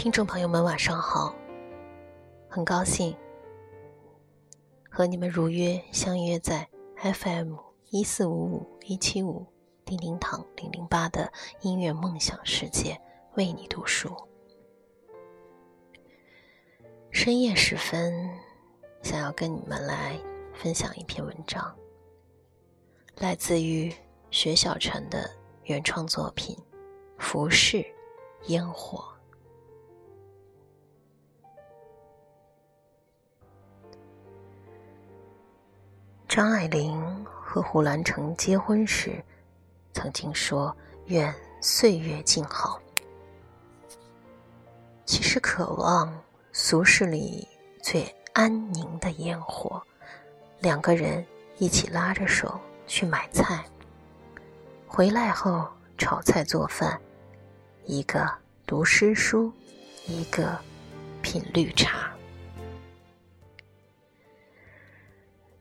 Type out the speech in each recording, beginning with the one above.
听众朋友们，晚上好！很高兴和你们如约相约在 FM 一四五五一七五叮叮堂零零八的音乐梦想世界，为你读书。深夜时分，想要跟你们来分享一篇文章，来自于薛小晨的原创作品《浮世烟火》。张爱玲和胡兰成结婚时，曾经说：“愿岁月静好。”其实，渴望俗世里最安宁的烟火。两个人一起拉着手去买菜，回来后炒菜做饭，一个读诗书，一个品绿茶。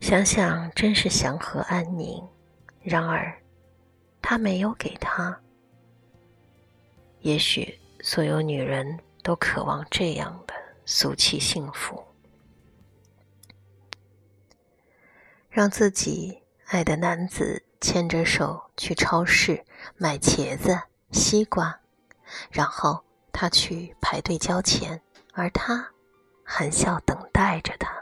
想想真是祥和安宁，然而，他没有给他。也许所有女人都渴望这样的俗气幸福，让自己爱的男子牵着手去超市买茄子、西瓜，然后他去排队交钱，而他含笑等待着他。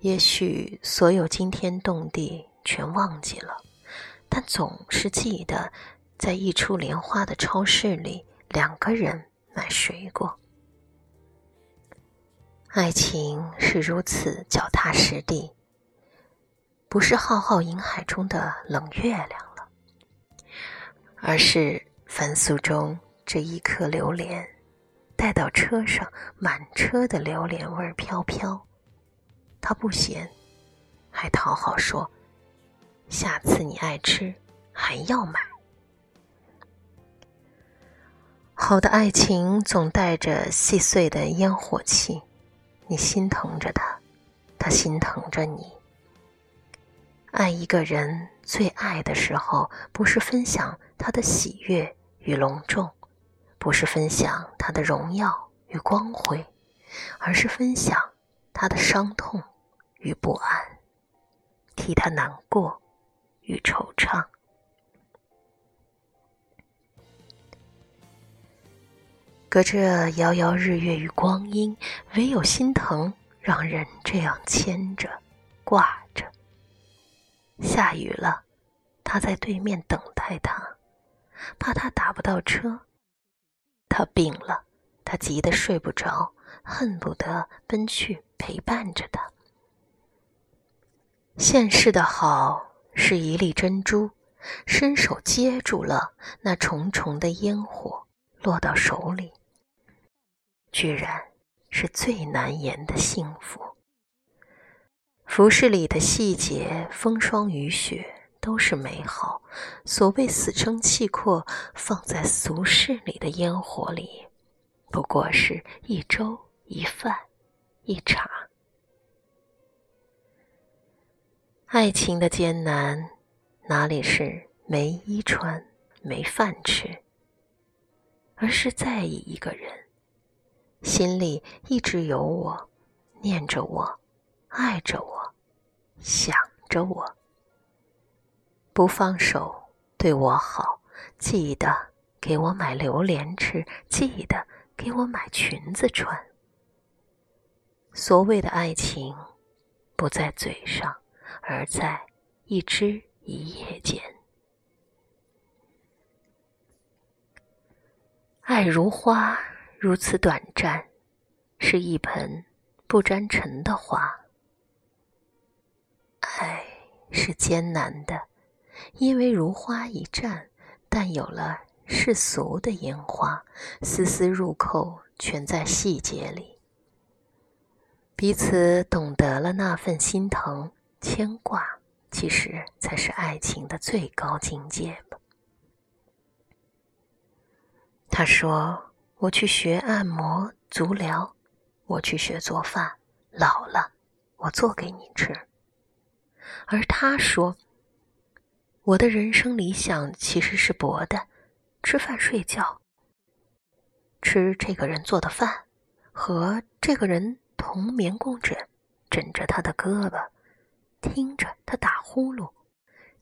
也许所有惊天动地全忘记了，但总是记得，在一出莲花的超市里，两个人买水果。爱情是如此脚踏实地，不是浩浩银海中的冷月亮了，而是凡俗中这一颗榴莲，带到车上，满车的榴莲味飘飘。他不嫌，还讨好说：“下次你爱吃，还要买。”好的爱情总带着细碎的烟火气，你心疼着他，他心疼着你。爱一个人最爱的时候，不是分享他的喜悦与隆重，不是分享他的荣耀与光辉，而是分享他的伤痛。与不安，替他难过与惆怅。隔着遥遥日月与光阴，唯有心疼让人这样牵着、挂着。下雨了，他在对面等待他，怕他打不到车。他病了，他急得睡不着，恨不得奔去陪伴着他。现世的好是一粒珍珠，伸手接住了那重重的烟火，落到手里，居然是最难言的幸福。服饰里的细节，风霜雨雪都是美好。所谓死撑气阔，放在俗世里的烟火里，不过是一粥一饭一茶。爱情的艰难，哪里是没衣穿、没饭吃，而是在意一个人，心里一直有我，念着我，爱着我，想着我，不放手，对我好，记得给我买榴莲吃，记得给我买裙子穿。所谓的爱情，不在嘴上。而在一枝一叶间，爱如花，如此短暂，是一盆不沾尘的花。爱是艰难的，因为如花一绽，但有了世俗的烟花，丝丝入扣，全在细节里。彼此懂得了那份心疼。牵挂其实才是爱情的最高境界吧。他说：“我去学按摩足疗，我去学做饭，老了我做给你吃。”而他说：“我的人生理想其实是薄的，吃饭睡觉，吃这个人做的饭，和这个人同眠共枕，枕着他的胳膊，听着他打呼噜，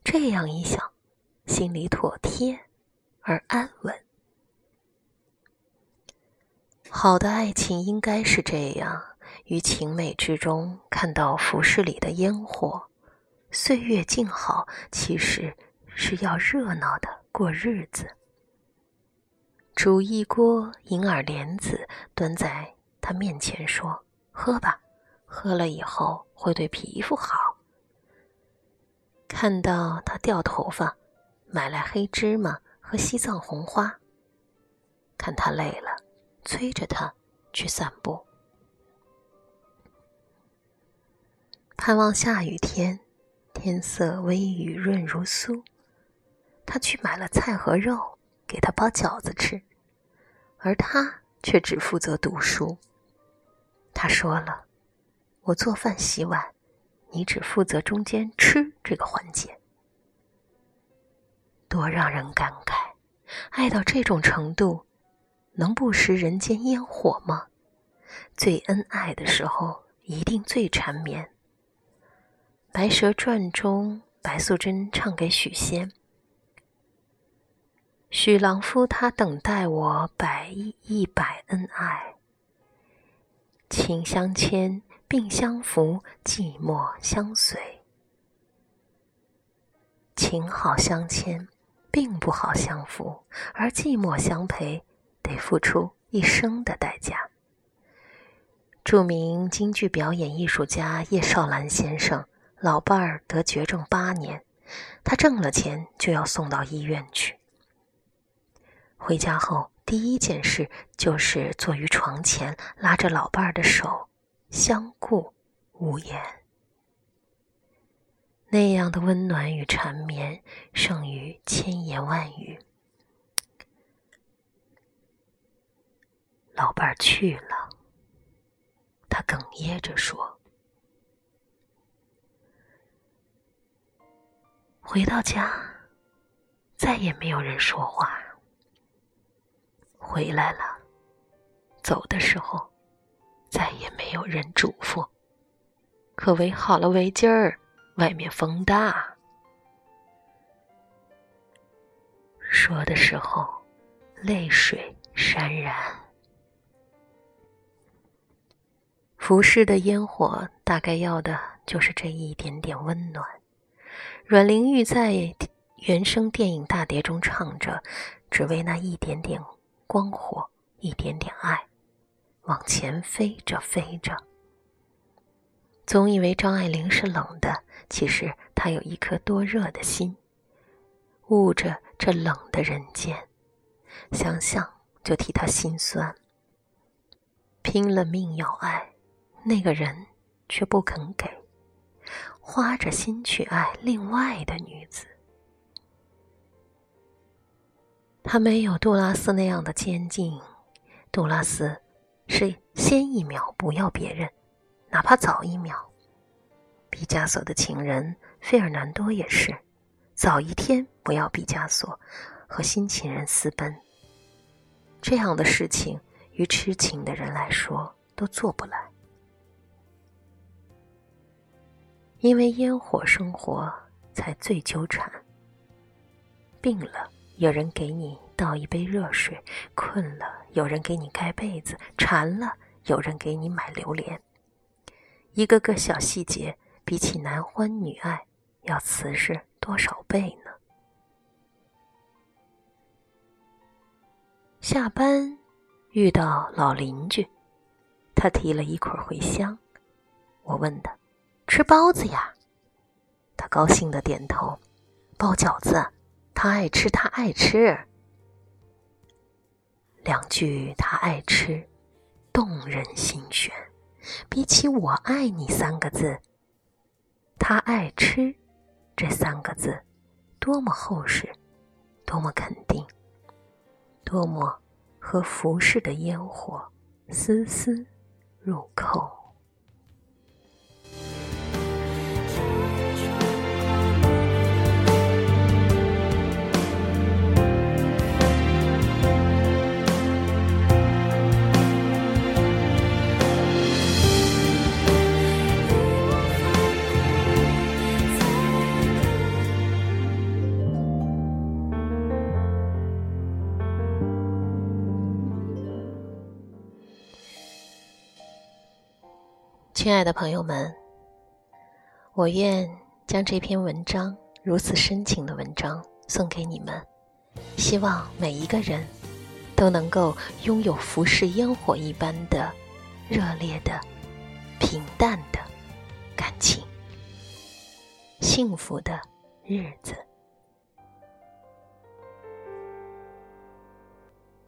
这样一想，心里妥帖而安稳。好的爱情应该是这样：于情美之中看到浮世里的烟火，岁月静好，其实是要热闹的过日子。煮一锅银耳莲子，端在他面前说：“喝吧，喝了以后会对皮肤好。”看到他掉头发，买来黑芝麻和西藏红花。看他累了。催着他去散步，盼望下雨天，天色微雨润如酥。他去买了菜和肉，给他包饺子吃，而他却只负责读书。他说了：“我做饭洗碗，你只负责中间吃这个环节。”多让人感慨，爱到这种程度。能不食人间烟火吗？最恩爱的时候，一定最缠绵。《白蛇传》中，白素贞唱给许仙：“许郎夫他等待我，百亿一百恩爱，情相牵，病相扶，寂寞相随。情好相牵，并不好相扶，而寂寞相陪。”得付出一生的代价。著名京剧表演艺术家叶绍兰先生，老伴儿得绝症八年，他挣了钱就要送到医院去。回家后第一件事就是坐于床前，拉着老伴儿的手，相顾无言。那样的温暖与缠绵，胜于千言万语。老伴儿去了，他哽咽着说：“回到家，再也没有人说话。回来了，走的时候，再也没有人嘱咐。可围好了围巾儿，外面风大。说的时候，泪水潸然。”浮世的烟火，大概要的就是这一点点温暖。阮玲玉在原声电影大碟中唱着，只为那一点点光火，一点点爱，往前飞着飞着。总以为张爱玲是冷的，其实她有一颗多热的心，悟着这冷的人间，想想就替她心酸，拼了命要爱。那个人却不肯给，花着心去爱另外的女子。他没有杜拉斯那样的坚定，杜拉斯是先一秒不要别人，哪怕早一秒。毕加索的情人费尔南多也是，早一天不要毕加索，和新情人私奔。这样的事情，于痴情的人来说都做不来。因为烟火生活才最纠缠。病了，有人给你倒一杯热水；困了，有人给你盖被子；馋了，有人给你买榴莲。一个个小细节，比起男欢女爱，要瓷实多少倍呢？下班遇到老邻居，他提了一捆茴香，我问他。吃包子呀，他高兴的点头。包饺子，他爱吃，他爱吃。两句他爱吃，动人心弦。比起我爱你三个字，他爱吃这三个字，多么厚实，多么肯定，多么和服饰的烟火丝丝入扣。亲爱的朋友们，我愿将这篇文章如此深情的文章送给你们，希望每一个人都能够拥有浮世烟火一般的热烈的、平淡的感情，幸福的日子。